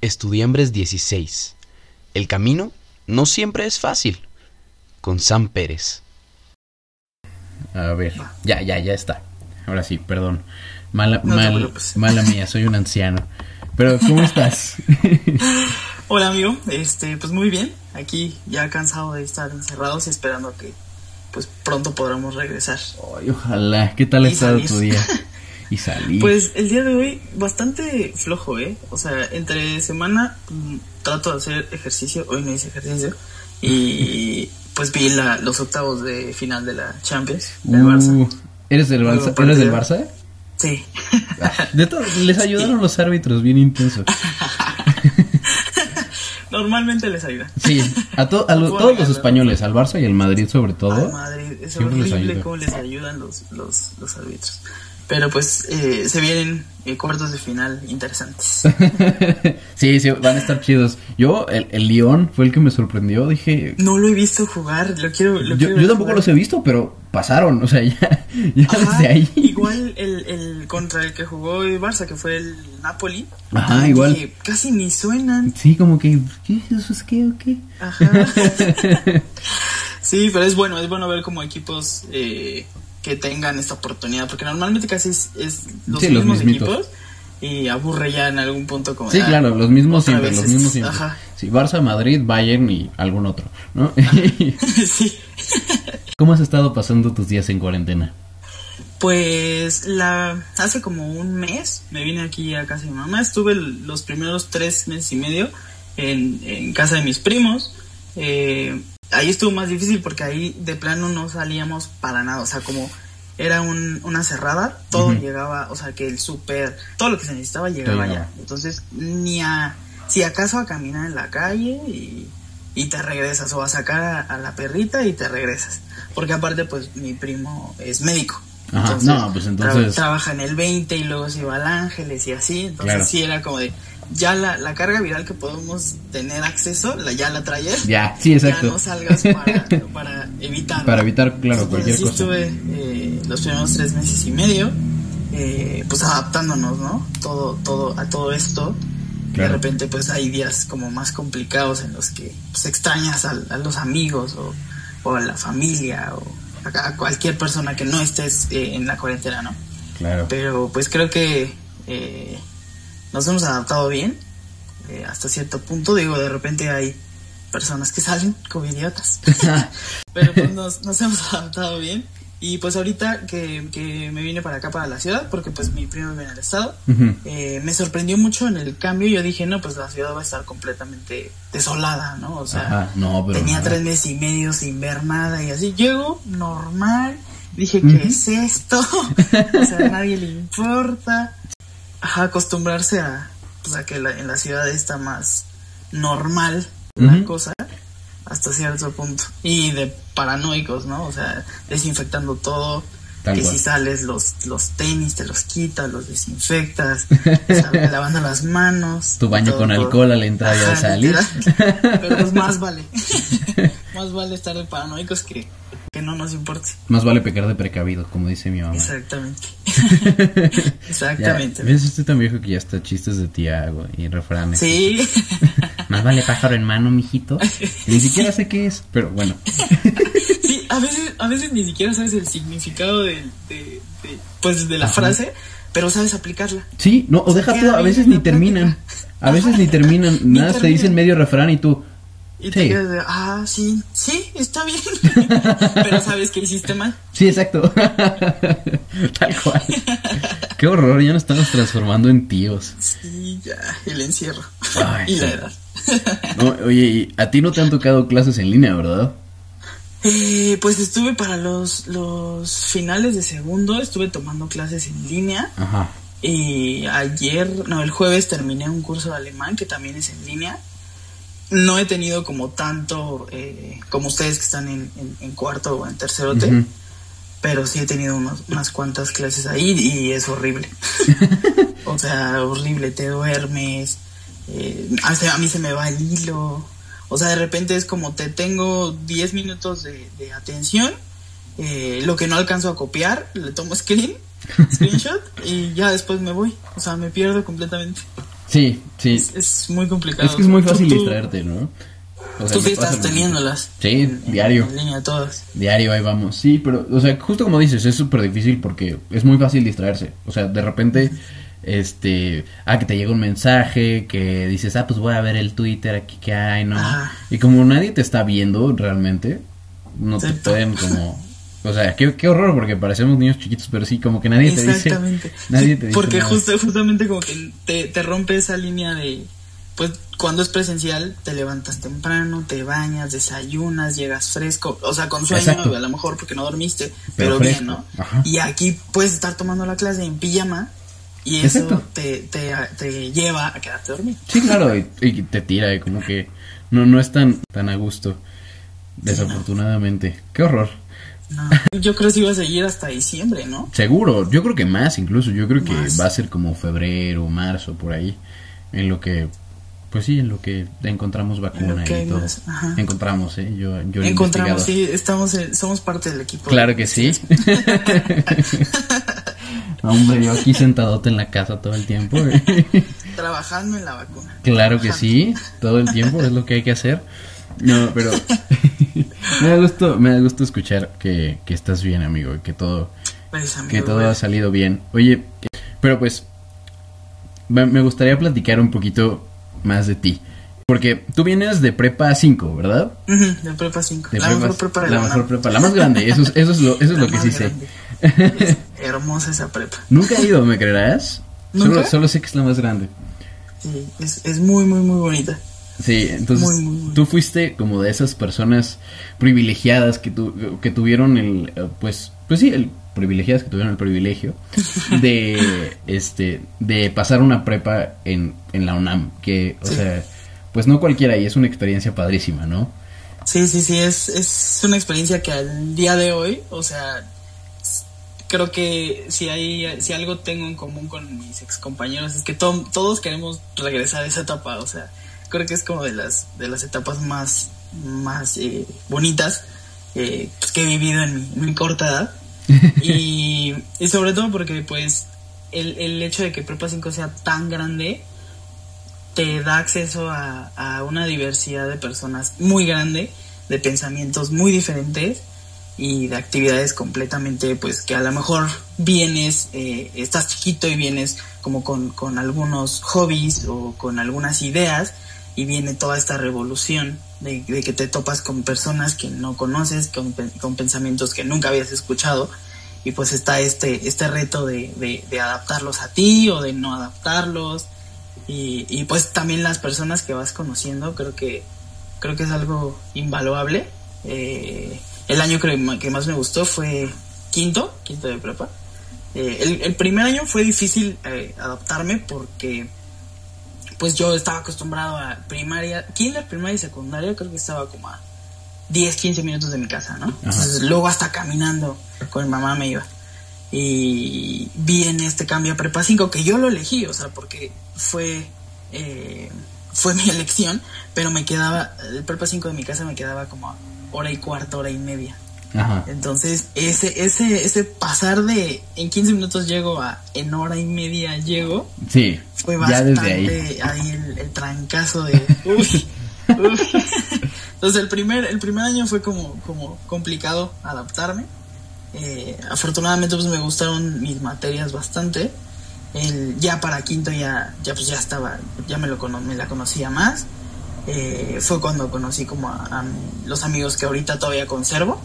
Estudiambres 16. El camino no siempre es fácil. Con Sam Pérez. A ver, ya, ya, ya está. Ahora sí, perdón. Mala, No mal- mala mía, soy un anciano. Pero, ¿cómo estás? Hola amigo, este, pues muy bien, aquí ya cansado de estar encerrados y esperando que pues pronto podamos regresar. Ay, ojalá. ¿Qué tal ha estado salir. tu día? Y salí. Pues el día de hoy bastante flojo, ¿eh? O sea, entre semana mm, trato de hacer ejercicio, hoy no hice ejercicio y pues vi la, los octavos de final de la Champions del Uh, Barça. ¿Eres del Barça? ¿Eres del. Barça? Sí. De todo, les ayudaron los árbitros bien intenso. Normalmente les ayuda. Sí, a, to- a lo- Fue todos los españoles, al Barça y al Madrid sobre todo. Al Madrid. Es les horrible ayuda. cómo les ayudan los, los, los árbitros. Pero pues eh, se vienen eh, cuartos de final interesantes. sí, sí, van a estar chidos. Yo, el, el León fue el que me sorprendió. Dije, No lo he visto jugar, lo quiero. Lo yo, quiero yo tampoco jugar. los he visto, pero pasaron. O sea, ya, ya Ajá, desde ahí. Igual el, el contra el que jugó el Barça, que fue el Napoli. Ajá, igual. casi ni suenan. Sí, como que, ¿qué? ¿Eso es qué o qué? Ajá. sí, pero es bueno, es bueno ver como equipos eh, que tengan esta oportunidad, porque normalmente casi es, es los Sí, los mismos mismitos. equipos y aburre ya en algún punto como Sí, ah, claro, los mismos siempre, los mismos siempre. Ajá. Sí, Barça, Madrid, Bayern y algún otro, ¿no? sí. ¿Cómo has estado pasando tus días en cuarentena? Pues la hace como un mes me vine aquí a casa de mi mamá. Estuve los primeros tres meses y medio en, en casa de mis primos. Eh, ahí estuvo más difícil porque ahí de plano no salíamos para nada. O sea, como era un- una cerrada, todo llegaba, o sea, que el súper, todo lo que se necesitaba llegaba allá. Entonces, ni a, si acaso a caminar en la calle y, y te regresas, o a sacar a, a la perrita y te regresas. Porque aparte, pues mi primo es médico. Ajá, no, pues tra- entonces- trabaja en el 20 y luego se iba al Ángeles y así. Entonces Claro. sí era como de. Ya la, la carga viral que podemos tener acceso, la, ya la traes. Ya, sí, exacto. Ya no salgas para, para evitar. Para evitar, claro, Entonces, cualquier sí cosa. estuve eh, los primeros tres meses y medio, eh, pues adaptándonos, ¿no? Todo, todo, a todo esto. Claro. De repente, pues hay días como más complicados en los que pues, extrañas a, a los amigos o, o a la familia o a, a cualquier persona que no estés eh, en la cuarentena, ¿no? Claro. Pero pues creo que eh, nos hemos adaptado bien eh, hasta cierto punto. Digo, de repente hay personas que salen como idiotas. Pero pues nos, nos hemos adaptado bien. Y pues ahorita que, que me vine para acá, para la ciudad, porque pues mi primo vive en el estado, eh, me sorprendió mucho en el cambio. Yo dije, no, pues la ciudad va a estar completamente desolada, ¿no? O sea, Ajá, no, pero tenía no. tres meses y medio sin ver nada y así. Llego normal. Dije, ¿qué es esto? o sea, a nadie le importa. Ajá, acostumbrarse a, pues, a que la- en la ciudad está más normal la Ujú. cosa hasta cierto punto. Y de paranoicos, ¿no? O sea, desinfectando todo. Tal que cual. si sales los, los tenis, te los quitas, los desinfectas, sal- lavando las manos. Tu baño con alcohol a la entrada y al salir. Pero pues más vale. más vale estar de paranoicos que, que no nos importe. Más vale pecar de precavido, como dice mi mamá. Exactamente. Ya, Exactamente. ¿Ves? Estoy tan viejo que ya está chistes de Tiago y refranes. Sí. Más vale pájaro en mano, mijito. Y ni siquiera sé qué es, pero bueno. sí, a veces, a veces ni siquiera sabes el significado de, de- pues de la Ajá. frase, pero sabes aplicarla. Sí, no, o deja tú, a veces ni terminan. A veces ni terminan. Nada, te dicen medio refrán y tú. Y te Sí. quedas de, ah, sí, sí, está bien. pero sabes que hiciste mal. Sí, exacto. Tal cual. Qué horror, ya nos estamos transformando en tíos. Sí, ya, el encierro. Ay, y la edad. No, oye, y a ti no te han tocado clases en línea, ¿verdad? Eh, pues estuve para los, los finales de segundo, estuve tomando clases en línea. Ajá. Y ayer, no, el jueves terminé un curso de alemán que también es en línea. No he tenido como tanto eh, como ustedes que están en, en- en cuarto o en tercerote, Ujú. pero sí he tenido unos- unas cuantas clases ahí y es horrible. o sea, horrible, te duermes, eh, a mí se me va el hilo. O sea, de repente es como te tengo 10 minutos de, de atención, eh, lo que no alcanzo a copiar, le tomo screen, screenshot y ya después me voy. O sea, me pierdo completamente. Sí, sí. Es, es muy complicado. Es que es muy fácil Tú- distraerte, ¿no? O sea, Tú pasa estás teniéndolas. Sí, en- diario. En línea todas. Diario, ahí vamos. Sí, pero, o sea, justo como dices, es súper difícil porque es muy fácil distraerse. O sea, de repente, este, ah, que te llega un mensaje, que dices, ah, pues voy a ver el Twitter aquí que hay, ¿no? Y como nadie te está viendo realmente, no te pueden como... O sea, qué, qué horror porque parecemos niños chiquitos, pero sí, como que nadie te dice... Exactamente. Nadie te dice Porque nada. justo, justamente como que te, te rompe esa línea de, pues cuando es presencial, te levantas temprano, te bañas, desayunas, llegas fresco, o sea, con sueño Exacto. a lo mejor porque no dormiste, Pero bien, ¿no? Ajá. Y aquí puedes estar tomando la clase en pijama y eso te, te, te lleva a quedarte dormido. Sí, claro, y, y te tira, y como que no, no es tan, tan a gusto, desafortunadamente. Qué horror. No. Yo creo que sí va a seguir hasta diciembre, ¿no? Seguro, yo creo que más incluso, yo creo que Más. va a ser como febrero, marzo, por ahí, en lo que, pues sí, en lo que encontramos vacuna y todo. más. Encontramos, ¿eh? Yo, yo Encontramos, sí, estamos, en- somos parte del equipo. Claro que sí. Hombre, yo aquí sentadote en la casa todo el tiempo. Trabajando en la vacuna. Claro que sí, todo el tiempo es lo que hay que hacer. No, pero me da gusto, me da gusto escuchar que, que estás bien, amigo, y que todo, Pues, amigo, que todo güey. ha salido bien. Oye, pero pues me gustaría platicar un poquito más de ti. Porque tú vienes de prepa 5, ¿verdad? De prepa 5. De La mejor prepa de la la, mejor prepa, la más grande, eso es, eso es lo, eso es La lo que sí sé. Es hermosa esa prepa. Nunca he ido, ¿me creerás? Solo, solo sé que es la más grande. Sí, es, es muy, muy, muy bonita. Sí, entonces Muy, muy, muy. tú fuiste como de esas personas privilegiadas que, tu- que tuvieron el, eh, pues, pues sí, el privilegiadas que tuvieron el privilegio de, este, de pasar una prepa en, en la UNAM, que, o Sí. sea, pues no cualquiera y es una experiencia padrísima, ¿no? Sí, sí, sí, es, es una experiencia que al día de hoy, o sea, creo que si hay si algo tengo en común con mis ex compañeros es que to- todos queremos regresar a esa etapa, o sea, creo que es como de las de las etapas más más eh, bonitas eh, pues, que he vivido en mi, en mi corta edad. Y, y sobre todo porque pues el, el hecho de que Prepa 5 sea tan grande te da acceso a, a una diversidad de personas muy grande, de pensamientos muy diferentes y de actividades completamente, pues que a lo mejor vienes, eh, estás chiquito y vienes como con, con algunos hobbies o con algunas ideas y viene toda esta revolución de, que te topas con personas que no conoces, con, con pensamientos que nunca habías escuchado y pues está este, este reto de, de, adaptarlos a ti o de no adaptarlos. Y, y pues también las personas que vas conociendo creo que creo que es algo invaluable. Eh, el año que, que más me gustó fue quinto quinto de prepa. Eh, el, el primer año fue difícil eh, adaptarme porque pues yo estaba acostumbrado a primaria kinder primaria y secundaria creo que estaba como a 10 15 minutos de mi casa no entonces luego hasta caminando con mi mamá me iba. Y viene este cambio a prepa 5 que yo lo elegí, o sea, porque fue eh, fue mi elección, pero me quedaba el prepa 5 de mi casa me quedaba como a hora y cuarto, hora y media. Ajá. Entonces, ese ese ese pasar de en 15 minutos llego a en hora y media llego Sí, fue ya bastante desde ahí. ahí, el, el trancazo de uy, uy. entonces el primer el primer año fue como como complicado adaptarme Eh, afortunadamente pues me gustaron mis materias bastante el, ya para quinto ya ya pues ya estaba ya me lo me la conocía más Eh, fue cuando conocí como a, a los amigos que ahorita todavía conservo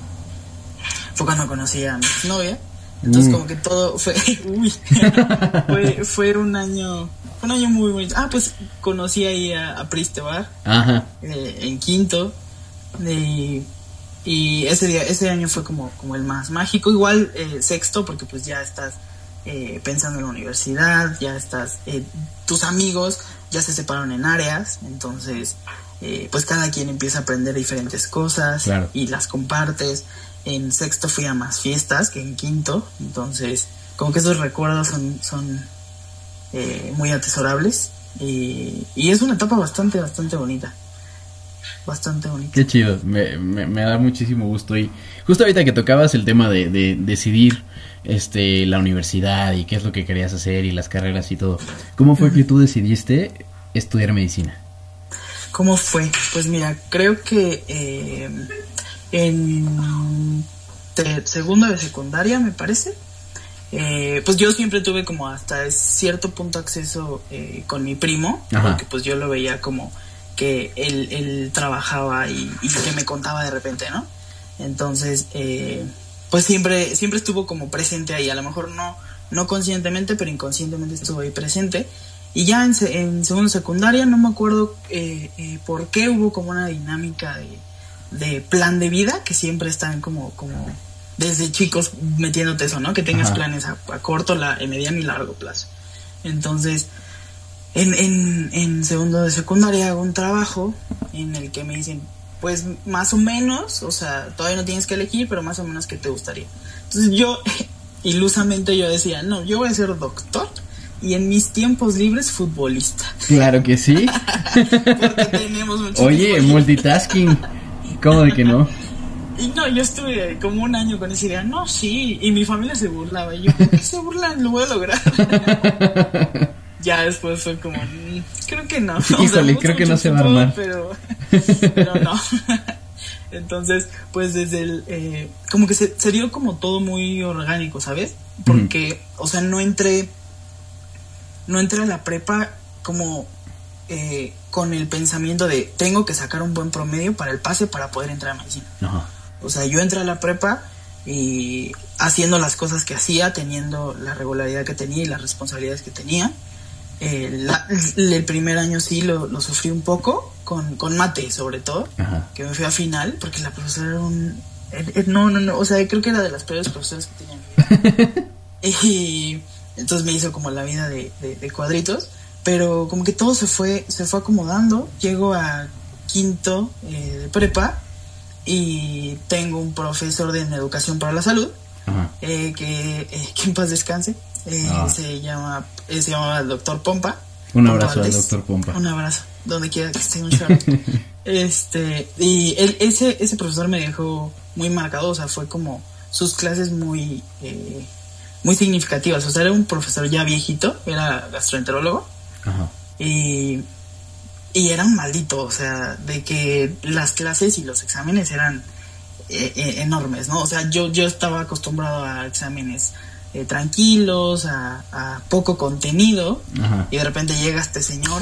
fue cuando conocí a mi novia entonces Mm. como que todo fue uy, fue fue un año fue un año muy bonito ah pues conocí ahí a, a Pristebar Ajá. eh, en quinto y, y ese día ese año fue como como el más mágico igual eh, sexto porque pues ya estás eh, pensando en la universidad ya estás eh, tus amigos ya se separaron en áreas entonces eh, pues cada quien empieza a aprender diferentes cosas Claro. y las compartes en sexto fui a más fiestas que en quinto entonces como que esos recuerdos son son eh, muy atesorables y, y es una etapa bastante bastante bonita bastante bonito. Qué chido, me, me, me da muchísimo gusto. Y justo ahorita que tocabas el tema de, de decidir este la universidad y qué es lo que querías hacer y las carreras y todo, ¿cómo fue que tú decidiste estudiar medicina? ¿Cómo fue? Pues mira, creo que eh, en segundo de secundaria, me parece, eh, pues yo siempre tuve como hasta cierto punto acceso eh, con mi primo, Ajá. porque pues yo lo veía como que él, él trabajaba y, y que me contaba de repente, ¿no? Entonces, eh, pues siempre, siempre estuvo como presente ahí, a lo mejor no, no conscientemente, pero inconscientemente estuvo ahí presente. Y ya en, en segundo secundaria, no me acuerdo eh, por qué hubo como una dinámica de, de plan de vida, que siempre están como, como desde chicos metiéndote eso, ¿no? Que tengas Ajá. planes a, a corto, la, a mediano y largo plazo. Entonces, en, en, en segundo de secundaria hago un trabajo en el que me dicen, pues más o menos, o sea, todavía no tienes que elegir, pero más o menos qué te gustaría. Entonces yo, ilusamente yo decía, no, yo voy a ser doctor y en mis tiempos libres futbolista. Claro que sí. Porque tenemos mucho Oye, multitasking. ¿Cómo de que no? Y no, yo estuve como un año con esa idea, no, sí, y mi familia se burlaba, y yo, ¿por qué se burlan? Lo voy a lograr. ya después fue como, "Mm, creo que no. O sea, Híjole, me gusta creo que no se va a armar. Pero, pero no. Entonces, pues desde el, eh, como que se, se dio como todo muy orgánico, ¿sabes? Porque, o sea, no entré, no entré a la prepa como eh, con el pensamiento de tengo que sacar un buen promedio para el pase para poder entrar a medicina. Ajá. O sea, yo entré a la prepa y haciendo las cosas que hacía, teniendo la regularidad que tenía y las responsabilidades que tenía. Eh, la- el primer año sí lo, lo sufrí un poco, con, con mate sobre todo, Ajá. que me fui a final, porque la profesora era un... No, no, no, o sea, creo que era de las peores profesoras que tenía en mi vida. y entonces me hizo como la vida de, de- de cuadritos, pero como que todo se fue, se fue acomodando. Llego a quinto eh, de prepa y tengo un profesor de educación para la salud Ajá. eh, que, eh, que en paz descanse. Eh, Ah. Se llama, eh, se llama el doctor Pompa. Un abrazo al doctor Pompa. Un abrazo, donde quiera que esté un shout. este, y él, ese, ese profesor me dejó muy marcado, o sea, fue como sus clases muy, eh, muy significativas. O sea, era un profesor ya viejito, era gastroenterólogo, Ajá. y, y era un maldito, o sea, de que las clases y los exámenes eran eh, eh, enormes, ¿no? O sea, yo, yo estaba acostumbrado a exámenes eh, tranquilos, a, a poco contenido, Ajá. y de repente llega este señor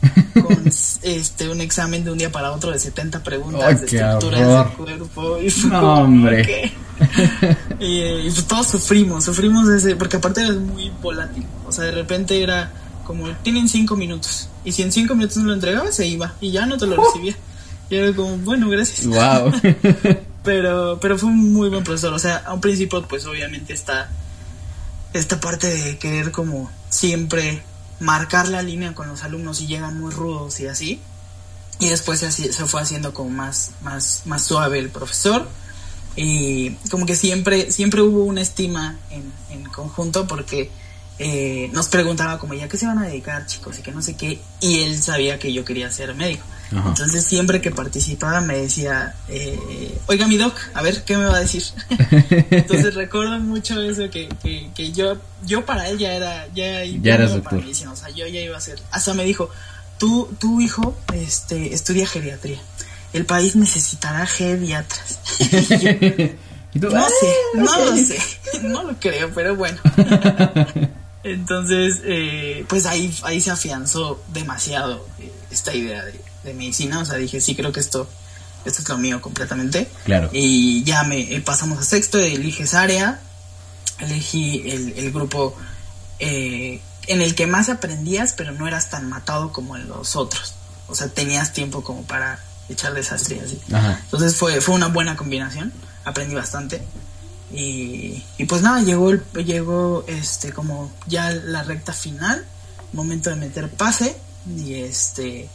con este un examen de un día para otro de 70 preguntas ¡Ay, de estructuras horror! del cuerpo y fue No, hombre. y, y pues todos sufrimos, sufrimos ese, porque aparte era muy volátil, o sea, de repente era como tienen cinco minutos y si en cinco minutos no lo entregaba se iba y ya no te lo recibía. Y era como, bueno, gracias. Wow. Pero, pero fue un muy buen profesor. O sea, a un principio, pues obviamente está esta parte de querer como siempre marcar la línea con los alumnos y llegan muy rudos y así. Y después se, se fue haciendo como más, más, más suave el profesor. Y como que siempre, siempre hubo una estima en, en conjunto porque eh, nos preguntaba como ya qué se van a dedicar chicos y que no sé qué. Y él sabía que yo quería ser médico. Ajá. Entonces siempre que participaba me decía, eh, oiga mi doc, a ver qué me va a decir. Entonces recuerdo mucho eso que, que, que yo, yo para él ya era, ya, Ya doctor. para medicina, o sea, yo ya iba a ser, hasta me dijo, tú, tu hijo, este, estudia geriatría. El país necesitará geriatras. No ¡Ah! sé, no lo sé, no lo creo, pero bueno. Entonces, eh, pues ahí, ahí se afianzó demasiado eh, esta idea de, de medicina. O sea, dije, sí, creo que esto, esto es lo mío completamente. Claro. Y ya me eh, pasamos a sexto, eliges área, elegí el, el grupo eh, en el que más aprendías, pero no eras tan matado como en los otros. O sea, tenías tiempo como para echar desastre y así. Ajá. Entonces fue, fue una buena combinación, aprendí bastante. Y, pues nada, llegó, el, llegó este como ya la recta final, momento de meter pase y este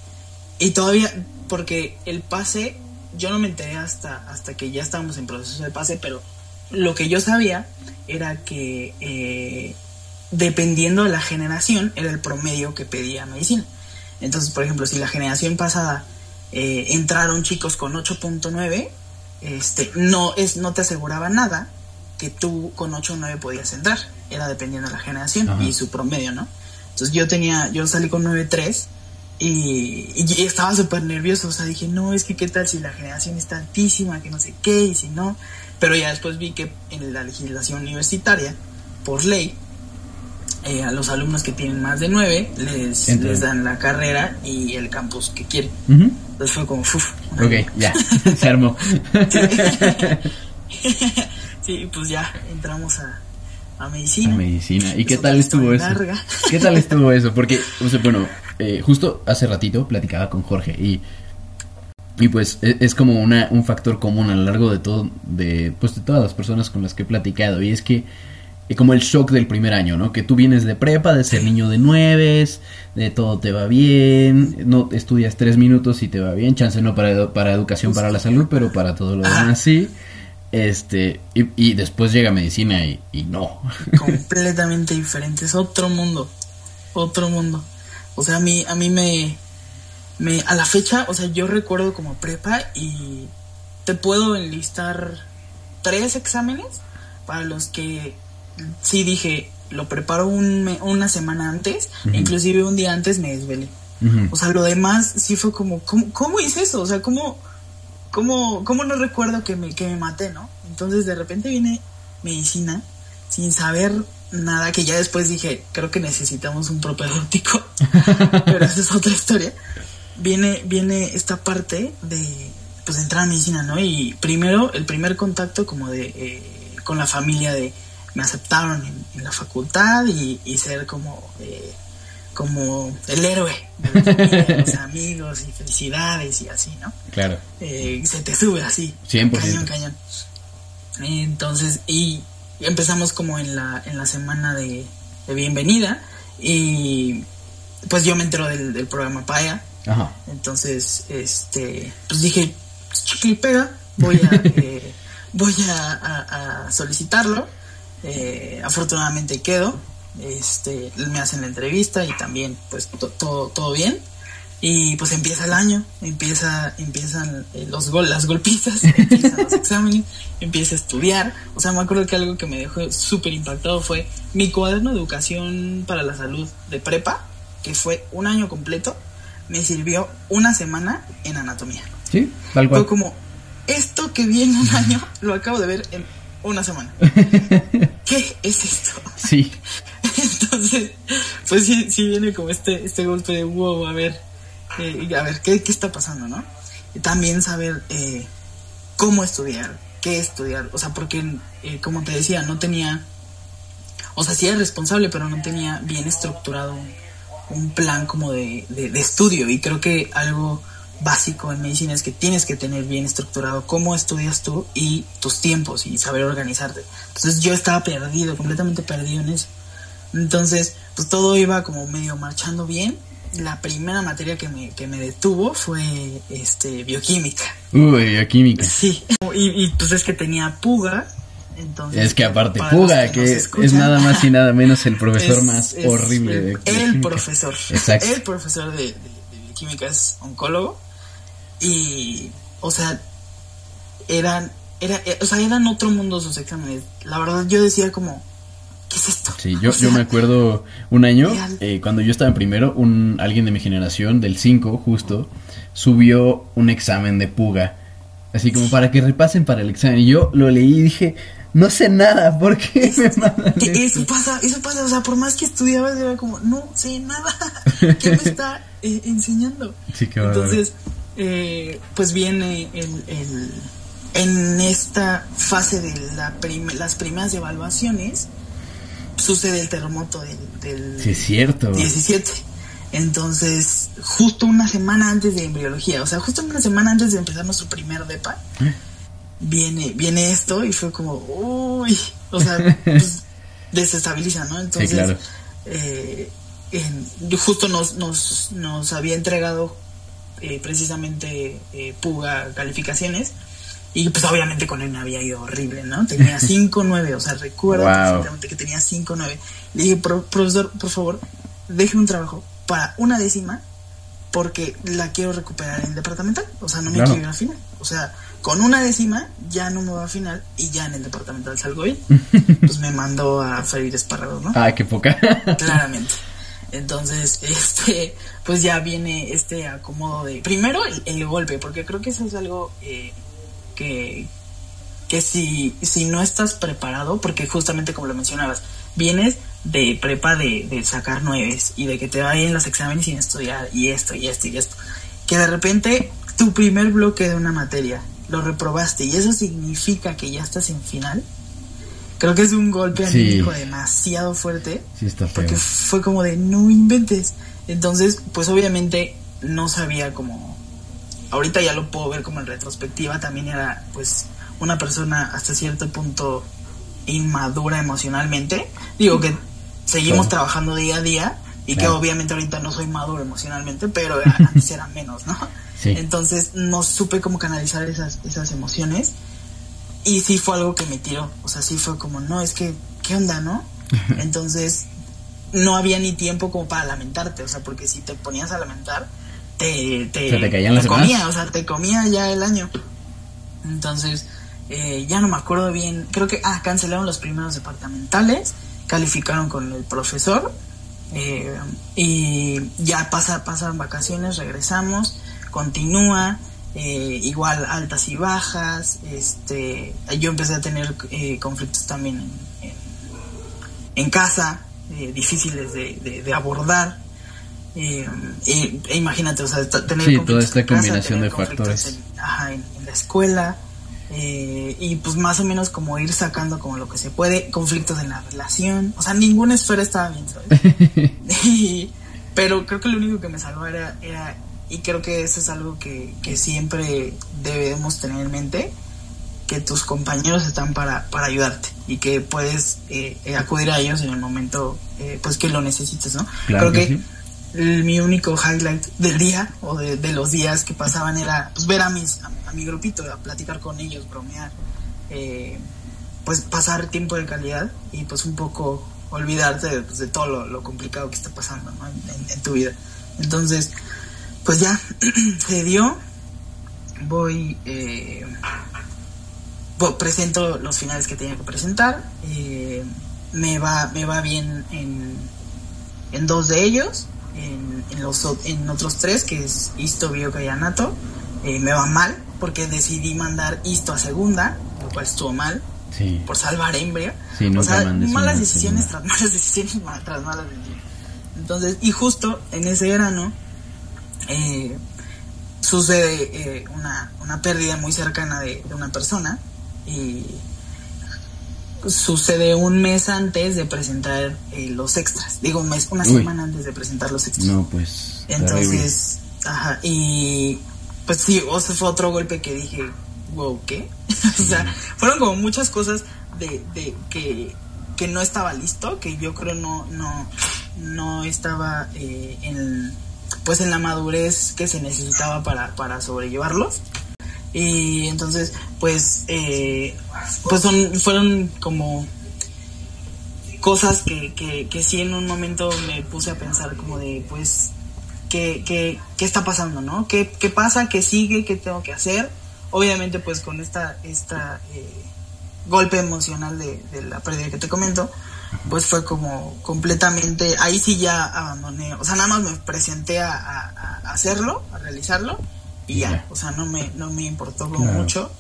y todavía porque el pase yo no me enteré hasta hasta que ya estábamos en proceso de pase, pero lo que yo sabía era que eh, dependiendo de la generación era el promedio que pedía medicina. Entonces, por ejemplo, si la generación pasada eh, entraron chicos con 8.9, este, no, es, no te aseguraba nada que tú con 8 o 9 podías entrar. Era dependiendo de la generación Ajá. y su promedio, ¿no? Entonces yo tenía, yo salí con 9.3 y, y estaba súper nervioso. O sea, dije, no, es que qué tal si la generación está altísima, que no sé qué, y si no. Pero ya después vi que en la legislación universitaria, por ley, eh, a los alumnos que tienen más de 9 les, les dan la carrera y el campus que quieren. Ujú. Entonces fue como, uff. Ok, ya, se armó. sí, pues ya entramos a, a A medicina. medicina. ¿Y qué tal estuvo eso? larga. ¿Qué tal estuvo eso? Porque, o sea, bueno, eh, justo hace ratito platicaba con Jorge y, y pues e- es, como una, un factor común a lo largo de todo, de, pues de todas las personas con las que he platicado y es que eh, como el shock del primer año, ¿no? Que tú vienes de prepa, de ser niño de nueves, de todo te va bien, no estudias tres minutos y te va bien, chance no para, edu- para educación, para la salud, pero para todo lo Ajá. demás sí. Este, y, y después llega medicina y, y no. completamente diferente, es otro mundo, otro mundo. O sea, a mí, a mí me, me, a la fecha, o sea, yo recuerdo como prepa y te puedo enlistar tres exámenes para los que sí dije, lo preparo un una semana antes, Ujú. inclusive un día antes me desvelé. O sea, lo demás sí fue como, ¿cómo, cómo hice eso? O sea, ¿cómo, cómo, cómo no recuerdo que me, que me maté, no? Entonces de repente viene medicina sin saber nada, que ya después dije, creo que necesitamos un propedéutico, pero esa es otra historia. Viene, viene esta parte de, pues, de entrar a medicina, ¿no? Y primero, el primer contacto como de, eh, con la familia de, me aceptaron en, en la facultad y, y ser como, eh, como el héroe de la familia, los amigos y felicidades y así, ¿no? Claro. Eh, se te sube así. 100%. Cañón, cañón. Entonces, y empezamos como en la, en la semana de, de bienvenida y pues yo me entero del, del programa Paya. Ajá. Entonces, este, pues dije, pues, chicle y pega, voy a, eh, voy a, a- a solicitarlo. Eh, afortunadamente quedo, este, me hacen la entrevista y también, pues, to- todo, todo bien. Y pues empieza el año, empieza, empiezan eh, los gol, las golpizas, empiezan los exámenes, empieza a estudiar. O sea, me acuerdo que algo que me dejó súper impactado fue mi cuaderno de educación para la salud de prepa, que fue un año completo, me sirvió una semana en anatomía. Sí, tal cual. Fue como, esto que vi en un año, lo acabo de ver en una semana. ¿Qué es esto? Sí. Entonces, pues sí, sí viene como este, este golpe de wow, a ver, eh, a ver, ¿qué, qué está pasando, no? También saber eh, cómo estudiar, qué estudiar, o sea, porque, eh, como te decía, no tenía, o sea, sí era responsable, pero no tenía bien estructurado un plan como de, de, de estudio, y creo que algo básico en medicina es que tienes que tener bien estructurado cómo estudias tú y tus tiempos y saber organizarte. Entonces yo estaba perdido, completamente perdido en eso. Entonces, pues todo iba como medio marchando bien. La primera materia que me, que me detuvo fue este bioquímica. Uy, a química. Sí. Y, y, pues es que tenía puga. Entonces, Es que aparte, para los Puga, que es nada más y nada menos el profesor es- más es horrible de, de el química. profesor. Exacto. El profesor de, de, de química es oncólogo. Y, o sea, eran, era, eh, o sea, eran otro mundo sus exámenes. La verdad, yo decía como, ¿qué es esto? Sí, yo, O sea, yo me acuerdo un año, eh, cuando yo estaba en primero, un, alguien de mi generación, del 5 justo, subió un examen de puga. Así como para que repasen para el examen. Y yo lo leí y dije, no sé nada, ¿por qué me mandan que eso pasa, eso pasa, o sea, por más que estudiabas, era como, no sé nada, ¿qué me está eh, enseñando? Sí, qué. Entonces, eh, pues viene el, el- en esta fase de la prim- las primeras evaluaciones, sucede el terremoto del, del Sí, es cierto. 17. Entonces, justo una semana antes de embriología, o sea, justo una semana antes de empezar nuestro primer DEPA, ¿Eh? viene, viene esto y fue como, uy, o sea, pues, desestabiliza, ¿no? Entonces, claro. eh, en- justo nos, nos, nos había entregado eh, precisamente eh, Puga calificaciones y pues obviamente con él me había ido horrible, ¿no? Tenía 5-9, o sea, recuerdo Wow. perfectamente que tenía 5-9. Le dije, "Pro- profesor, por favor, deje un trabajo para una décima porque la quiero recuperar en departamental. O sea, no me Claro. quiero ir a final. O sea, con una décima ya no me voy a final y ya en el departamental salgo bien. pues me mandó a freír espárragos, ¿no? Ay, qué poca. Claramente. Entonces, este, pues ya viene este acomodo de. Primero el, el golpe, porque creo que eso es algo eh, que, que si, si no estás preparado, porque justamente como lo mencionabas, vienes de prepa de, de sacar nueves y de que te vayan los exámenes sin estudiar y esto y esto y esto. Que de repente tu primer bloque de una materia lo reprobaste y eso significa que ya estás en final. Creo que es un golpe Sí. anímico demasiado fuerte. Sí, está feo. Porque fue como de no inventes. Entonces, pues obviamente no sabía como. Ahorita ya lo puedo ver como en retrospectiva. También era, pues, una persona hasta cierto punto inmadura emocionalmente. Digo que seguimos Claro. trabajando día a día. Y que obviamente ahorita no soy maduro emocionalmente, pero antes era menos, ¿no? Sí. Entonces no supe cómo canalizar esas, esas emociones. Y sí fue algo que me tiró. O sea, sí fue como, no, es que, ¿qué onda, no? Entonces, no había ni tiempo como para lamentarte. O sea, porque si te ponías a lamentar, te, te, Se te caían las comía. O sea, te comía ya el año. Entonces, eh, ya no me acuerdo bien. Creo que, ah, cancelaron los primeros departamentales. Calificaron con el profesor. eh, y ya pasa, pasan vacaciones, regresamos. Continúa. eh, igual altas y bajas. Este, yo empecé a tener eh, conflictos también en, en, en casa, difíciles de, de, de abordar. Eh, e, e imagínate, o sea, tener Sí, toda esta casa, combinación de factores. En, ajá, en, en la escuela. eh, y pues más o menos como ir sacando como lo que se puede, conflictos en la relación, o sea, ninguna esfera estaba bien, ¿sabes? Y- pero creo que lo único que me salvó era, era y creo que eso es algo que, que siempre debemos tener en mente, que tus compañeros están para, para ayudarte y que puedes eh, eh, acudir a ellos en el momento eh, pues que lo necesites, ¿no? Claro creo que que, sí. Mi único highlight del día o de, los días que pasaban era pues, ver a, mis, a, mi grupito, a platicar con ellos, bromear, eh, pues pasar tiempo de calidad y pues un poco olvidarte de, pues, todo lo, lo complicado que está pasando en, tu vida. Entonces, pues ya se dio, voy, eh, presento los finales que tenía que presentar, eh, me va, me va bien en, en dos de ellos, en, en los, en otros tres, que es Isto, Bioca y Anato, eh, me va mal, porque decidí mandar Isto a segunda, lo cual estuvo mal, Sí. por salvar Embrio. Sí, o sea, malas decisiones tras malas decisiones tras malas decisiones. Entonces, y justo en ese verano eh, sucede eh, una, una pérdida muy cercana de, de una persona y sucede un mes antes de presentar eh, los extras. Digo, un mes, una Uy. semana antes de presentar los extras. No, pues. Entonces, ajá, y pues sí, o sea, fue otro golpe que dije, wow, ¿qué? o sea, fueron como muchas cosas de, de que, que no estaba listo, que yo creo no, no, no estaba eh, en, pues en la madurez que se necesitaba para, para sobrellevarlos. Y entonces, pues, eh, pues son, fueron como cosas que, que, que sí en un momento me puse a pensar como de, pues, ¿qué, qué, qué está pasando, no? ¿Qué, ¿Qué pasa? ¿Qué sigue? ¿Qué tengo que hacer? Obviamente, pues, con esta, esta eh, golpe emocional de, la pérdida que te comento, pues fue como completamente, ahí sí ya abandoné, o sea, nada más me presenté a hacerlo, a realizarlo, y ya, o sea, no me, no me importó como Claro. mucho.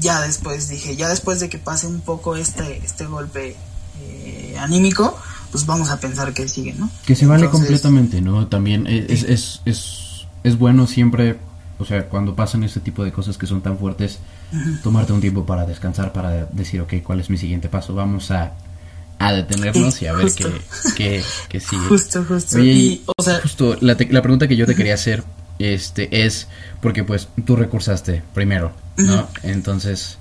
Ya después dije, ya después de que pase un poco este, este golpe eh, anímico, pues vamos a pensar que sigue, ¿no? Que se vale Entonces, completamente, ¿no? También es, es, es, es bueno siempre, o sea, cuando pasan este tipo de cosas que son tan fuertes, tomarte un tiempo para descansar, para decir, ok, ¿cuál es mi siguiente paso? Vamos a, a detenernos Sí, y a ver qué, qué, qué sigue. Justo, justo. Oye, y, y o sea, justo la, te- la pregunta que yo te quería hacer este es porque pues tú recursaste primero, ¿no? Entonces,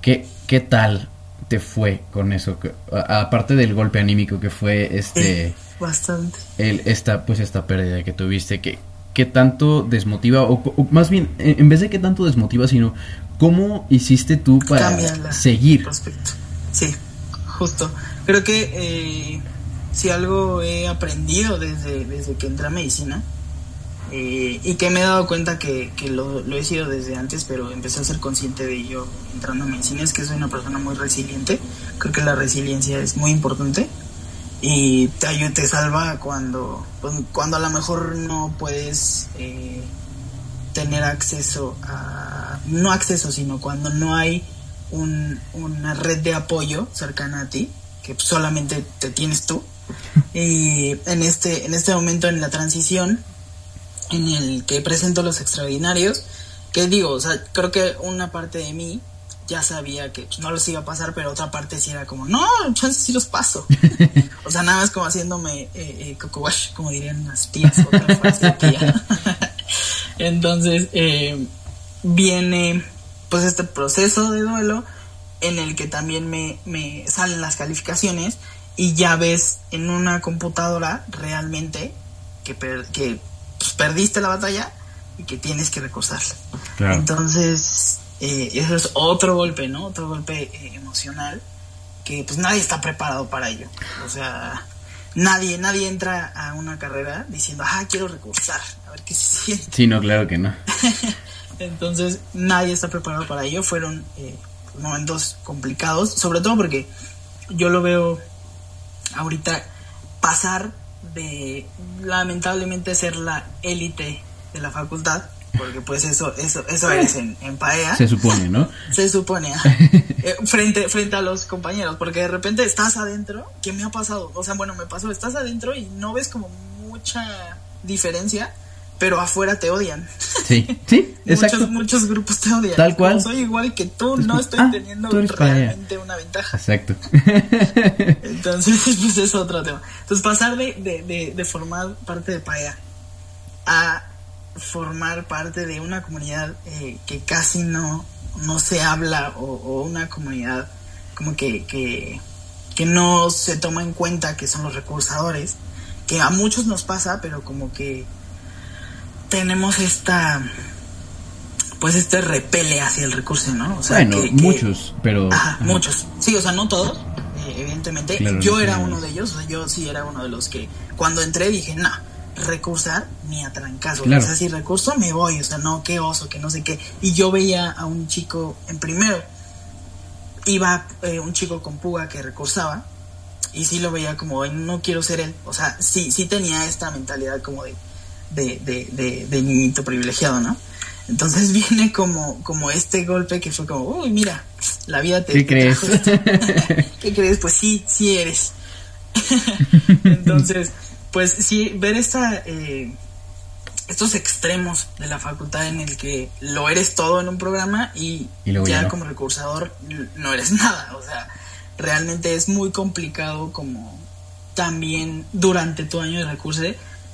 ¿qué, ¿qué tal te fue con eso? Que- a- Aparte del golpe anímico que fue este bastante. el, esta pues esta pérdida que tuviste, ¿qué, qué tanto desmotiva o, o más bien en vez de qué tanto desmotiva, sino cómo hiciste tú para seguir? Sí, justo. Creo que eh, si algo he aprendido desde, desde que entré a medicina, eh, y que me he dado cuenta que, que lo, lo, he sido desde antes, pero empecé a ser consciente de ello entrando a medicina, es que soy una persona muy resiliente, creo que la resiliencia es muy importante. Y te ayuda, te salva cuando, pues, cuando a lo mejor no puedes eh, tener acceso a, no acceso, sino cuando no hay un, una red de apoyo cercana a ti, que solamente te tienes tú. Y en este, en este momento en la transición, en el que presento los extraordinarios, que digo, o sea, creo que una parte de mí ya sabía que pues, no los iba a pasar, pero otra parte sí era como, no, chances sí los paso. o sea, nada más como haciéndome eh, eh, coco wash, como dirían las tías, otra frase tía. Entonces, eh, viene pues este proceso de duelo en el que también me, me salen las calificaciones y ya ves en una computadora realmente que, que pues, perdiste la batalla y que tienes que recursarla. Entonces, eh, eso es otro golpe, ¿no? Otro golpe eh, emocional que pues nadie está preparado para ello. O sea, nadie, nadie entra a una carrera diciendo, ah, quiero recursar, a ver qué se siente. Sí, no, claro que no. Entonces, nadie está preparado para ello. Fueron eh, momentos complicados, sobre todo porque yo lo veo ahorita pasar de lamentablemente ser la élite de la facultad, porque pues eso eso eso eres en, en PAEA. Se supone, ¿no? Se supone, eh, frente, frente a los compañeros, porque de repente estás adentro, ¿qué me ha pasado? O sea, bueno, me pasó, estás adentro y no ves como mucha diferencia pero afuera te odian. Sí, sí, exacto. muchos, muchos grupos te odian. Tal cual. soy igual que tú, no estoy ah, teniendo realmente una ventaja. Exacto. Entonces, pues es otro tema. Entonces, pasar de, de, de, formar parte de PAEA a formar parte de una comunidad eh, que casi no, no se habla o, o una comunidad como que, que, que no se toma en cuenta que son los recursadores, que a muchos nos pasa, pero como que tenemos esta pues este repele hacia el recurso, ¿no? O sea, bueno, muchos, pero... Ajá, muchos. Sí, o sea, no todos, eh, evidentemente. yo era uno de ellos, o sea, yo sí era uno de los que cuando entré dije, no, recursar ni a trancazo. O sea, si recurso me voy, o sea, no, qué oso, que no sé qué. Y yo veía a un chico en primero, iba eh, un chico con puga que recursaba, y sí lo veía como, no quiero ser él. O sea, sí, sí tenía esta mentalidad como de de, de, de, niñito privilegiado, ¿no? Entonces viene como, como este golpe que fue como, uy, mira, la vida te... ¿Qué crees? ¿Qué crees? Pues sí, sí eres. Entonces, pues sí, ver esta, eh, estos extremos de la facultad en el que lo eres todo en un programa y, ya, como recursador no eres nada. O sea, realmente es muy complicado como también durante tu año de recurso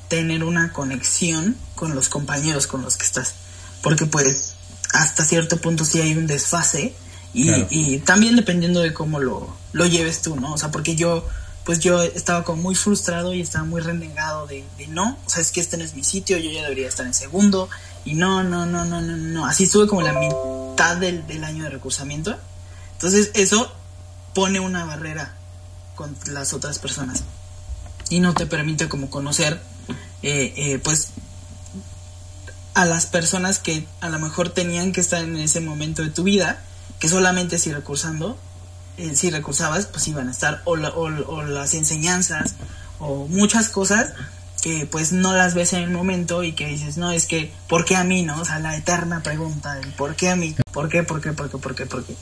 tener una conexión con los compañeros con los que estás. Porque pues hasta cierto punto sí hay un desfase y, y también dependiendo de cómo lo, lo, lleves tú, ¿no? O sea, porque yo pues yo estaba como muy frustrado y estaba muy renegado de, de, no, o sea, es que este no es mi sitio, yo ya debería estar en segundo y no, no, no, no, no, no, así estuve como la mitad del, del año de recursamiento. Entonces eso pone una barrera con las otras personas y no te permite como conocer eh, eh, pues a las personas que a lo mejor tenían que estar en ese momento de tu vida, que solamente si recursando, eh, si recursabas, pues iban a estar, o, o, las enseñanzas, o muchas cosas que pues no las ves en el momento y que dices, no, es que, ¿por qué a mí, no? O sea, la eterna pregunta del ¿por qué a mí? ¿Por qué, por qué, por qué, por qué, por qué?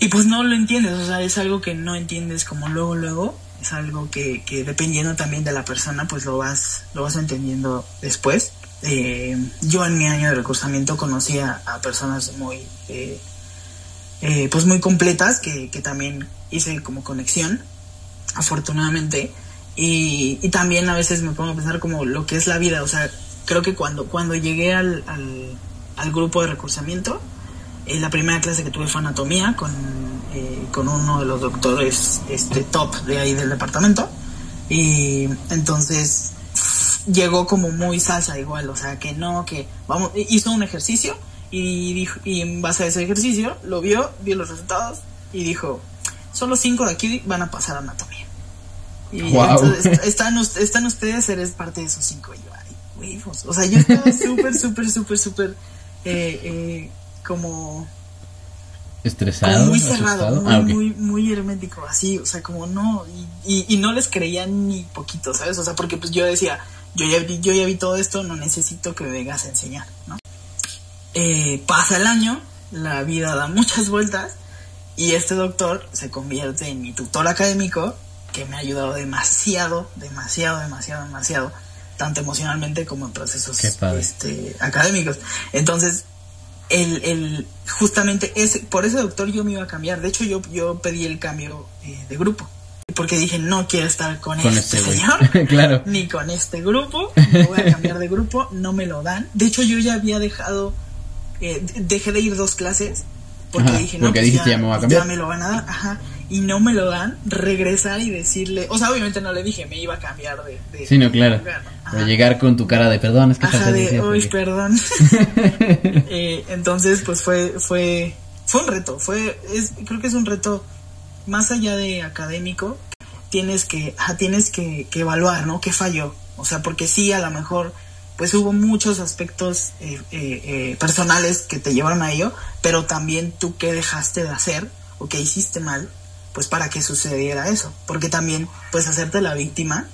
Y pues no lo entiendes, o sea, es algo que no entiendes como luego, luego, es algo que, que, dependiendo también de la persona pues lo vas lo vas entendiendo después. Eh, yo en mi año de recursamiento conocí a, personas muy eh, eh, pues muy completas que, que, también hice como conexión afortunadamente. Y, y, también a veces me pongo a pensar como lo que es la vida. O sea creo que cuando cuando llegué al, al, al grupo de recursamiento la primera clase que tuve fue anatomía con eh, con uno de los doctores este, top de ahí del departamento. Y entonces llegó como muy salsa igual, o sea, que no, que vamos, hizo un ejercicio y, dijo, y en base a ese ejercicio lo vio, vio los resultados y dijo, solo cinco de aquí van a pasar a anatomía. Y entonces están, están ustedes, eres parte de esos cinco. Y yo, huevos. O sea, yo estaba súper, súper, súper, súper, eh, eh, como estresado. Como muy cerrado, muy, ah, muy, muy hermético, así, o sea, como no, y, y, y, no les creía ni poquito, ¿sabes? O sea, porque pues yo decía, yo ya, yo ya vi todo esto, no necesito que me vengas a enseñar, ¿no? Eh, pasa el año, la vida da muchas vueltas, y este doctor se convierte en mi tutor académico, que me ha ayudado demasiado, demasiado, demasiado, demasiado, tanto emocionalmente como en procesos este, académicos. Entonces, el, el, justamente ese, por ese doctor yo me iba a cambiar. De hecho, yo, yo pedí el cambio eh, de grupo. Porque dije, no quiero estar con, con este, este señor, claro. ni con este grupo. Me voy a cambiar de grupo, no me lo dan. De hecho, yo ya había dejado, eh, dejé de ir dos clases. Porque Ajá, dije, no, porque pues dijiste, ya, ya me voy a cambiar. ya me lo van a dar. Ajá. Y no me lo dan, regresar y decirle, o sea, obviamente no le dije, me iba a cambiar de, de Sí, no, claro. lugar, ¿no? Ajá. llegar con tu cara de perdón, es que Ajá, de, uy, porque- perdón. Eh, entonces, pues fue, fue, fue un reto, fue, es, creo que es un reto más allá de académico, tienes que, ajá, tienes que, que evaluar, ¿no? ¿Qué falló? O sea, porque sí, a lo mejor, pues hubo muchos aspectos eh, eh, eh, personales que te llevaron a ello, pero también tú qué dejaste de hacer o qué hiciste mal, pues para que sucediera eso. Porque también, pues hacerte la víctima,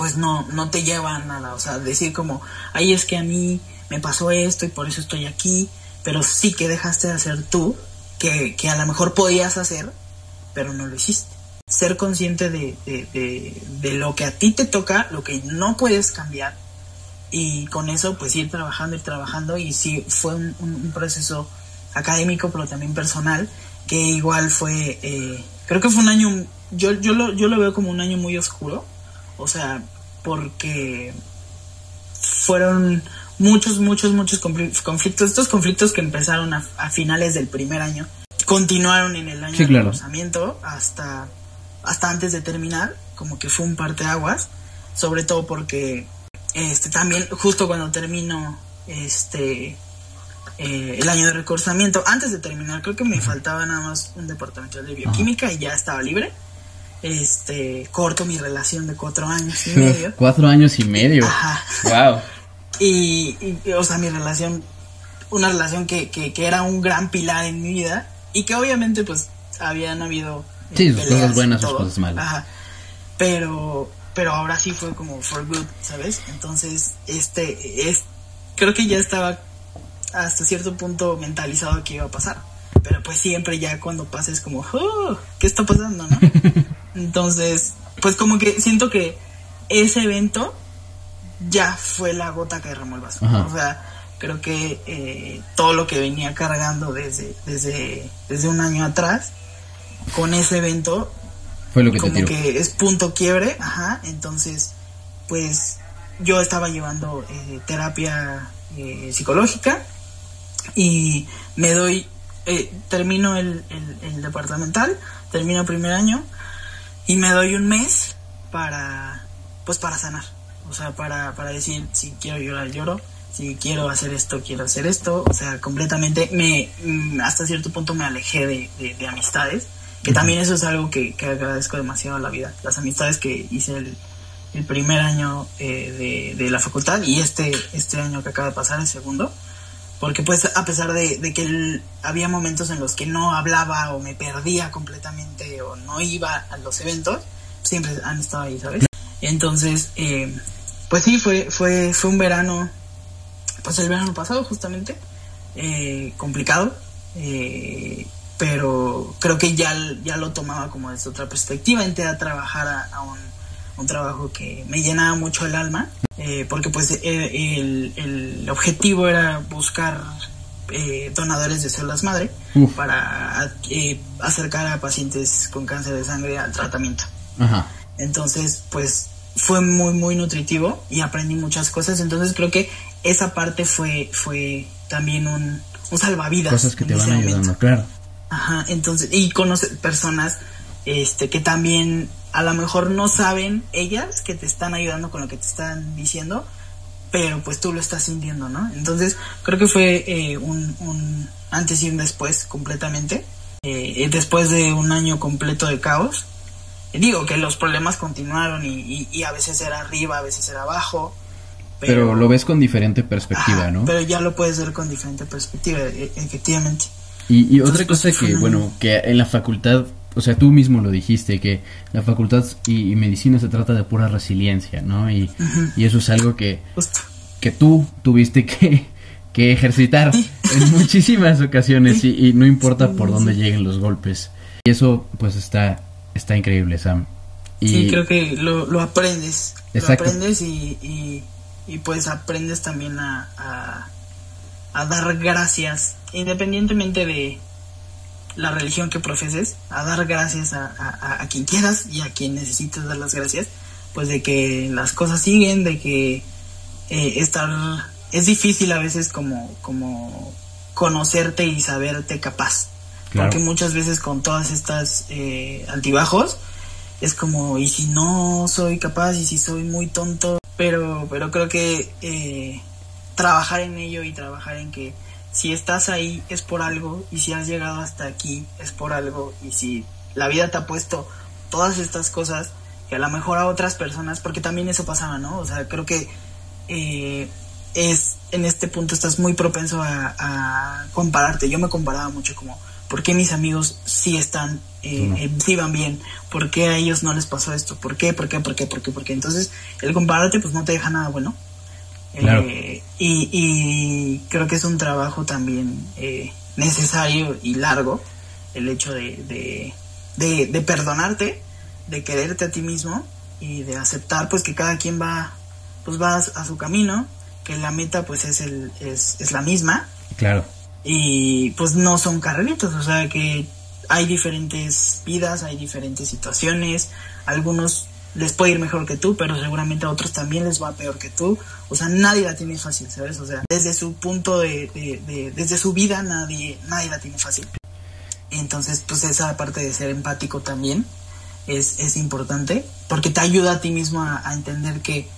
pues no, no te lleva a nada. O sea, decir como, ay, es que a mí me pasó esto y por eso estoy aquí, pero sí que dejaste de hacer tú, que, que a lo mejor podías hacer, pero no lo hiciste. Ser consciente de, de, de, de lo que a ti te toca, lo que no puedes cambiar, y con eso pues ir trabajando, ir trabajando, y sí fue un, proceso académico, pero también personal, que igual fue, eh, creo que fue un año, yo, yo, lo, yo lo veo como un año muy oscuro, o sea, porque fueron muchos, muchos, muchos confli- conflictos. Estos conflictos que empezaron a, a finales del primer año, continuaron en el año Sí, de lanzamiento hasta, hasta antes de terminar, como que fue un parteaguas, sobre todo porque este también justo cuando termino este eh, el año de recursamiento, antes de terminar, creo que me faltaba nada más un departamento de bioquímica y ya estaba libre. Este, corto mi relación de cuatro años y medio. Cuatro años y medio. Ajá. Wow. Y, y, o sea, mi relación, una relación que, que, que era un gran pilar en mi vida y que obviamente pues habían habido Sí, sus cosas buenas, sus cosas malas. Ajá. Pero, pero ahora sí fue como for good, ¿sabes? Entonces, este, es, creo que ya estaba hasta cierto punto mentalizado que iba a pasar. Pero pues siempre ya cuando pasa es como, "Oh, ¿qué está pasando, no? Entonces, pues como que siento que ese evento ya fue la gota que derramó el vaso. Ajá. O sea, creo que eh, todo lo que venía cargando desde, desde, desde un año atrás, con ese evento, Fue lo que te como tiró. que es punto quiebre, ajá, entonces, pues yo estaba llevando eh, terapia eh, psicológica y me doy, eh, termino el, el, departamental, termino primer año y me doy un mes para, pues para sanar, o sea, para, para decir si quiero llorar, lloro, si quiero hacer esto, quiero hacer esto, o sea, completamente me, mm, hasta cierto punto me alejé de, de- de amistades, que también eso es algo que, que agradezco demasiado a la vida, las amistades que hice el, el primer año eh, de, de la facultad y este, este año que acaba de pasar, el segundo, porque pues a pesar de, que había momentos en los que no hablaba o me perdía completamente o no iba a los eventos, siempre han estado ahí, ¿sabes? Entonces, eh, pues sí, fue, fue, fue un verano, pues el verano pasado justamente, eh, complicado, eh, pero creo que ya, ya lo tomaba como desde otra perspectiva, entré a trabajar a, a un, un trabajo que me llenaba mucho el alma, eh, porque pues eh, el, el objetivo era buscar eh, donadores de células madre Uf. para eh, acercar a pacientes con cáncer de sangre al tratamiento. Ajá. Entonces, pues fue muy, muy nutritivo y aprendí muchas cosas. Entonces creo que esa parte fue, fue también un, un salvavidas. Cosas que te van ese momento. ayudando, claro. Ajá, entonces, y conoce personas este, que también a lo mejor no saben ellas que te están ayudando con lo que te están diciendo, pero pues tú lo estás sintiendo, ¿no? Entonces, creo que fue eh, un, un antes y un después completamente. Eh, después de un año completo de caos, digo que los problemas continuaron y, y- y a veces era arriba, a veces era abajo, Pero, lo ves con diferente perspectiva, ¿no? Pero ya lo puedes ver con diferente perspectiva, e, efectivamente. Y, y otra cosa que, bueno, que en la facultad, o sea, tú mismo lo dijiste, que la facultad y, medicina se trata de pura resiliencia, ¿no? Y, y eso es algo que, que tú tuviste que, que ejercitar en muchísimas ocasiones y, y, no importa por dónde lleguen los golpes. Y eso, pues, está, está increíble, Sam. Y... Sí, creo que lo, lo aprendes. Exacto. Lo aprendes y y pues aprendes también a, a, dar gracias, independientemente de la religión que profeses, a dar gracias a, a, quien quieras y a quien necesites dar las gracias, pues de que las cosas siguen, de que eh, estar es difícil a veces como, como conocerte y saberte capaz. Porque muchas veces con todas estas eh, altibajos es como, ¿y si no soy capaz? ¿Y si soy muy tonto? pero, pero creo que eh, trabajar en ello y trabajar en que si estás ahí es por algo y si has llegado hasta aquí es por algo y si la vida te ha puesto todas estas cosas que a lo mejor a otras personas, porque también eso pasaba, ¿no? O sea, creo que eh, es en este punto estás muy propenso a, a, compararte. Yo me comparaba mucho como, ¿por qué mis amigos sí están eh, eh, sí van bien, ¿por qué a ellos no les pasó esto? ¿Por qué? ¿Por qué? ¿Por qué? ¿Por qué? ¿Por qué? Entonces, el compararte pues no te deja nada bueno. Eh, y, creo que es un trabajo también eh, necesario y largo el hecho de, de, de, perdonarte, de quererte a ti mismo y de aceptar pues que cada quien va pues va a, su camino, que la meta pues es, el, es, es la misma. Claro. Y pues no son carreritos, o sea que hay diferentes vidas, hay diferentes situaciones, algunos les puede ir mejor que tú, pero seguramente a otros también les va peor que tú. O sea, nadie la tiene fácil, ¿sabes? O sea, desde su punto de, de, desde su vida nadie, nadie la tiene fácil. Entonces, pues esa parte de ser empático también es, es importante, porque te ayuda a ti mismo a, entender que,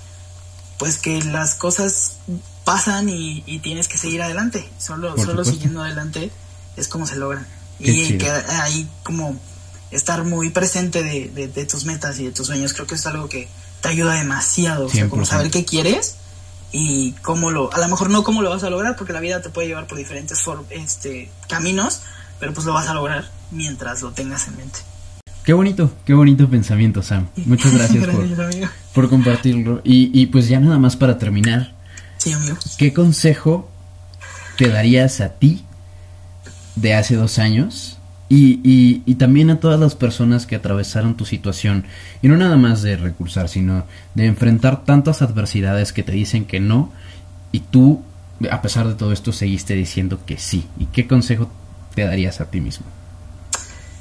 pues que las cosas pasan y, tienes que seguir adelante. Solo, solo siguiendo adelante es como se logran y que ahí como estar muy presente de, de, tus metas y de tus sueños, creo que es algo que te ayuda demasiado, o sea, como saber qué quieres y cómo lo, a lo mejor no cómo lo vas a lograr, porque la vida te puede llevar por diferentes este, caminos, pero pues lo vas a lograr mientras lo tengas en mente. Qué bonito, qué bonito pensamiento, Sam. Muchas gracias, por, por, compartirlo. Y, y pues ya nada más para terminar. Sí, amigo. ¿Qué consejo te darías a ti de hace dos años y, y, también a todas las personas que atravesaron tu situación. Y no nada más de recursar sino de enfrentar tantas adversidades que te dicen que no y tú a pesar de todo esto seguiste diciendo que sí. Y qué consejo te darías a ti mismo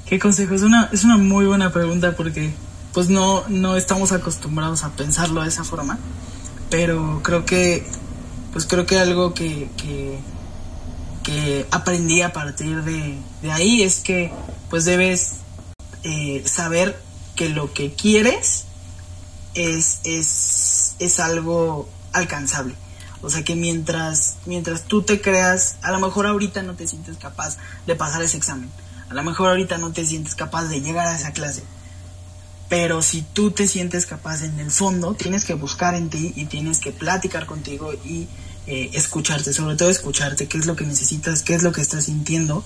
qué consejo es una es una muy buena pregunta porque pues no no estamos acostumbrados a pensarlo de esa forma pero creo que pues creo que algo que que aprendí a partir de, ahí es que pues debes eh, saber que lo que quieres es, es, es algo alcanzable. O sea que mientras, mientras tú te creas, a lo mejor ahorita no te sientes capaz de pasar ese examen. A lo mejor ahorita no te sientes capaz de llegar a esa clase. Pero si tú te sientes capaz en el fondo, tienes que buscar en ti y tienes que platicar contigo y eh, escucharte, sobre todo escucharte, qué es lo que necesitas, qué es lo que estás sintiendo,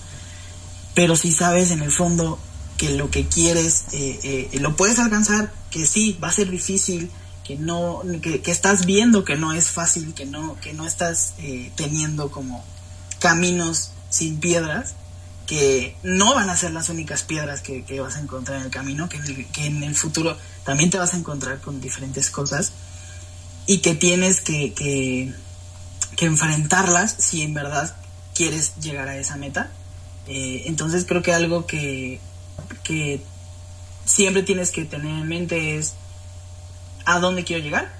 pero si sabes en el fondo que lo que quieres eh, eh, lo puedes alcanzar, que sí, va a ser difícil, que no, que, estás viendo que no es fácil, que no, que no estás teniendo como caminos sin piedras, que no van a ser las únicas piedras que, vas a encontrar en el camino, que en el, que en el futuro también te vas a encontrar con diferentes cosas y que tienes que que enfrentarlas si en verdad quieres llegar a esa meta. Eh, entonces creo que algo que, que siempre tienes que tener en mente es a dónde quiero llegar.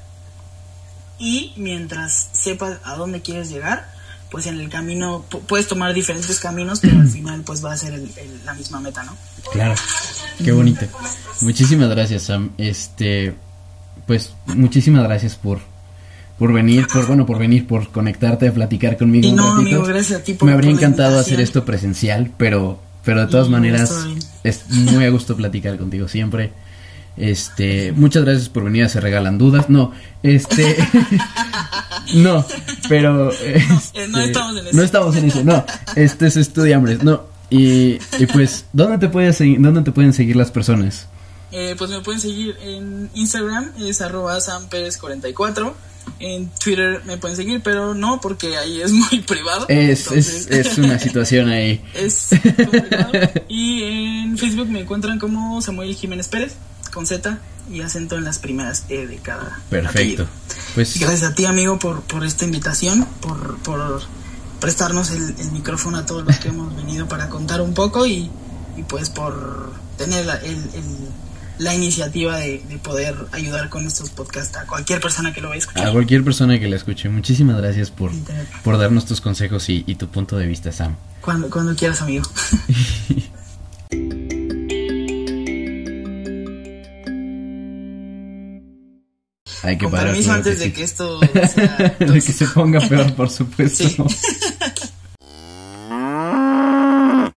Y mientras sepas a dónde quieres llegar, pues en el camino puedes tomar diferentes caminos, pero al final pues va a ser la misma meta, ¿no? Claro, qué bonito. Muchísimas gracias, Sam. Este, pues muchísimas gracias por por venir, por bueno, por venir, por conectarte a platicar conmigo un ratito. gracias a ti Me habría encantado hacer esto presencial, pero pero de todas maneras es muy a gusto platicar contigo siempre. Este, muchas gracias por venir a Se Regalan Dudas. No, este No, pero. Eh, no este, estamos en eso. No estamos en eso, no. Este es estudia hombres, no. Y, y pues, ¿dónde te, puedes seguir, ¿dónde te pueden seguir las personas? Eh, pues me pueden seguir en Instagram, es arroba samperez44. En Twitter me pueden seguir, pero no, porque ahí es muy privado. Es, entonces- es, es una situación ahí. es complicado. Y en Facebook me encuentran como Samuel Jiménez Pérez, con Z y acento en las primeras E de cada Perfecto. apellido. Pues, Gracias a ti, amigo, por, por esta invitación, por, por prestarnos el, el micrófono a todos los que hemos venido para contar un poco y, y pues por tener la, el- el- la iniciativa de, de poder ayudar con estos podcasts a cualquier persona que lo vaya a escuchar. a cualquier persona que la escuche, muchísimas gracias por, por darnos tus consejos y, y tu punto de vista, Sam. Cuando, cuando quieras, amigo. Hay que Con parar. permiso antes que de que esto sea de que se ponga peor, por supuesto. Sí.